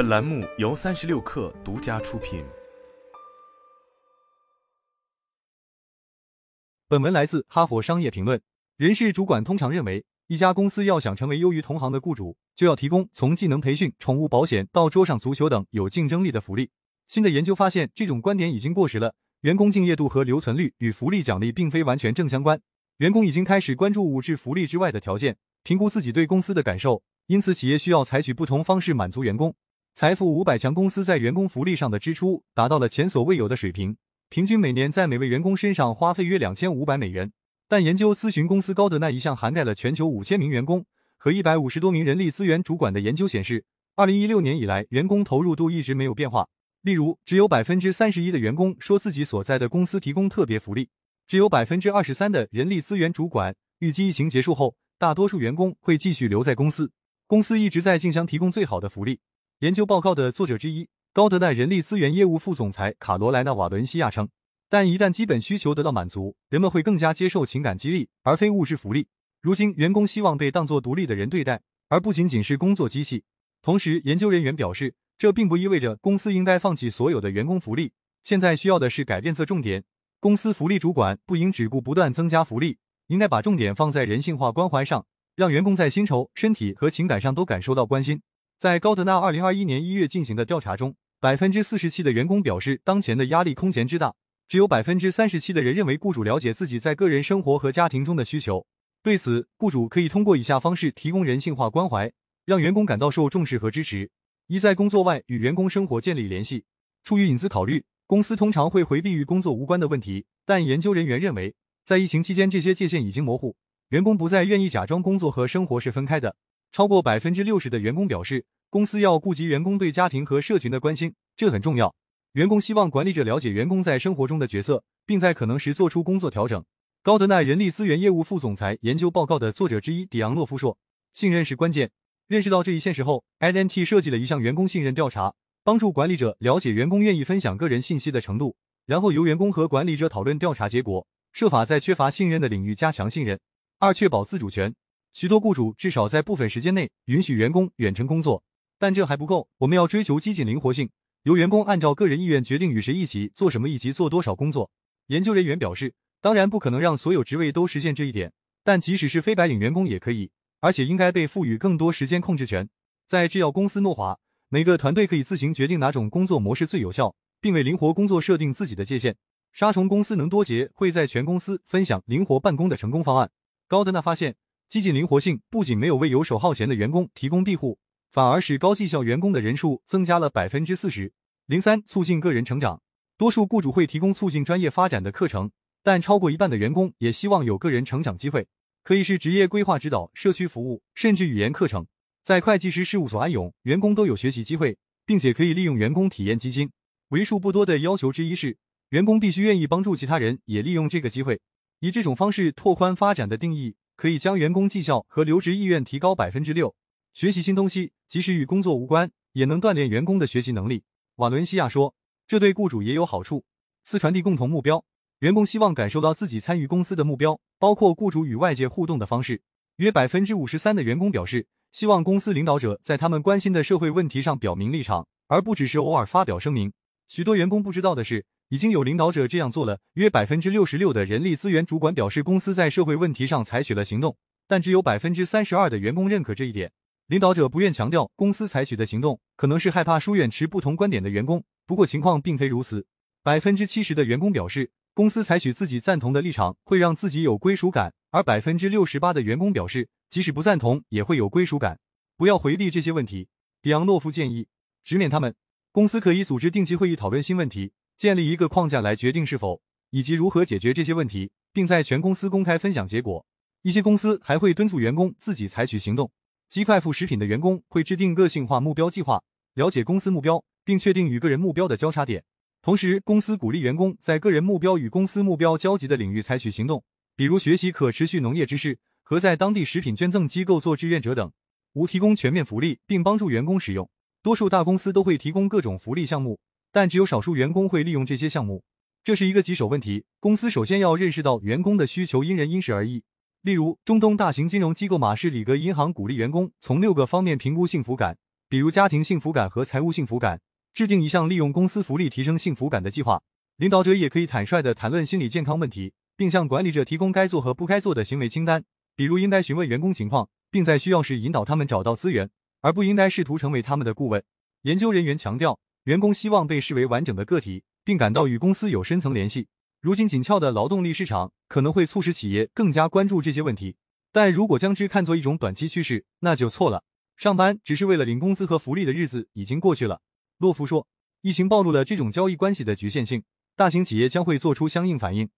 本栏目由三十六氪独家出品。本文来自《哈佛商业评论》。人事主管通常认为，一家公司要想成为优于同行的雇主，就要提供从技能培训、宠物保险到桌上足球等有竞争力的福利。新的研究发现，这种观点已经过时了。员工敬业度和留存率与福利奖励并非完全正相关。员工已经开始关注物质福利之外的条件，评估自己对公司的感受。因此，企业需要采取不同方式满足员工。财富五百强公司在员工福利上的支出达到了前所未有的水平，平均每年在每位员工身上花费约两千五百美元。但研究咨询公司高德纳一项涵盖了全球五千名员工和一百五十多名人力资源主管的研究显示，二零一六年以来，员工投入度一直没有变化。例如，只有百分之三十一的员工说自己所在的公司提供特别福利，只有百分之二十三的人力资源主管预计疫情结束后，大多数员工会继续留在公司。公司一直在竞相提供最好的福利。研究报告的作者之一，高德奈人力资源业务副总裁卡罗莱纳·瓦伦西亚称：“但一旦基本需求得到满足，人们会更加接受情感激励而非物质福利。如今，员工希望被当作独立的人对待，而不仅仅是工作机器。”同时，研究人员表示，这并不意味着公司应该放弃所有的员工福利。现在需要的是改变侧重点，公司福利主管不应只顾不断增加福利，应该把重点放在人性化关怀上。让员工在薪酬、身体和情感上都感受到关心。在高德纳二零二一年一月进行的调查中，百分之四十七的员工表示当前的压力空前之大，只有百分之三十七的人认为雇主了解自己在个人生活和家庭中的需求。对此，雇主可以通过以下方式提供人性化关怀，让员工感到受重视和支持：一、在工作外与员工生活建立联系。出于隐私考虑，公司通常会回避与工作无关的问题，但研究人员认为，在疫情期间，这些界限已经模糊。员工不再愿意假装工作和生活是分开的。超过百分之六十的员工表示，公司要顾及员工对家庭和社群的关心，这很重要。员工希望管理者了解员工在生活中的角色，并在可能时做出工作调整。高德奈人力资源业务副总裁研究报告的作者之一迪昂洛夫说：“信任是关键。”认识到这一现实后，INT 设计了一项员工信任调查，帮助管理者了解员工愿意分享个人信息的程度，然后由员工和管理者讨论调查结果，设法在缺乏信任的领域加强信任。二、确保自主权。许多雇主至少在部分时间内允许员工远程工作，但这还不够。我们要追求激进灵活性，由员工按照个人意愿决定与谁一起做什么以及做多少工作。研究人员表示，当然不可能让所有职位都实现这一点，但即使是非白领员工也可以，而且应该被赋予更多时间控制权。在制药公司诺华，每个团队可以自行决定哪种工作模式最有效，并为灵活工作设定自己的界限。杀虫公司能多杰会在全公司分享灵活办公的成功方案。高德纳发现，激进灵活性不仅没有为游手好闲的员工提供庇护，反而使高绩效员工的人数增加了百分之四十。零三，促进个人成长。多数雇主会提供促进专业发展的课程，但超过一半的员工也希望有个人成长机会，可以是职业规划指导、社区服务，甚至语言课程。在会计师事务所安永，员工都有学习机会，并且可以利用员工体验基金。为数不多的要求之一是，员工必须愿意帮助其他人也利用这个机会。以这种方式拓宽发展的定义，可以将员工绩效和留职意愿提高百分之六。学习新东西，即使与工作无关，也能锻炼员工的学习能力。瓦伦西亚说，这对雇主也有好处。四、传递共同目标，员工希望感受到自己参与公司的目标，包括雇主与外界互动的方式。约百分之五十三的员工表示，希望公司领导者在他们关心的社会问题上表明立场，而不只是偶尔发表声明。许多员工不知道的是。已经有领导者这样做了。约百分之六十六的人力资源主管表示，公司在社会问题上采取了行动，但只有百分之三十二的员工认可这一点。领导者不愿强调公司采取的行动，可能是害怕疏远持不同观点的员工。不过情况并非如此。百分之七十的员工表示，公司采取自己赞同的立场会让自己有归属感，而百分之六十八的员工表示，即使不赞同也会有归属感。不要回避这些问题，比昂诺夫建议，直面他们。公司可以组织定期会议讨论新问题。建立一个框架来决定是否以及如何解决这些问题，并在全公司公开分享结果。一些公司还会敦促员工自己采取行动。鸡快付食品的员工会制定个性化目标计划，了解公司目标，并确定与个人目标的交叉点。同时，公司鼓励员工在个人目标与公司目标交集的领域采取行动，比如学习可持续农业知识和在当地食品捐赠机构做志愿者等。五、提供全面福利并帮助员工使用。多数大公司都会提供各种福利项目。但只有少数员工会利用这些项目，这是一个棘手问题。公司首先要认识到员工的需求因人因事而异。例如，中东大型金融机构马士里格银行鼓励员工从六个方面评估幸福感，比如家庭幸福感和财务幸福感，制定一项利用公司福利提升幸福感的计划。领导者也可以坦率地谈论心理健康问题，并向管理者提供该做和不该做的行为清单，比如应该询问员工情况，并在需要时引导他们找到资源，而不应该试图成为他们的顾问。研究人员强调，员工希望被视为完整的个体，并感到与公司有深层联系。如今紧俏的劳动力市场可能会促使企业更加关注这些问题，但如果将之看作一种短期趋势，那就错了。上班只是为了领工资和福利的日子已经过去了。洛夫说，疫情暴露了这种交易关系的局限性，大型企业将会做出相应反应。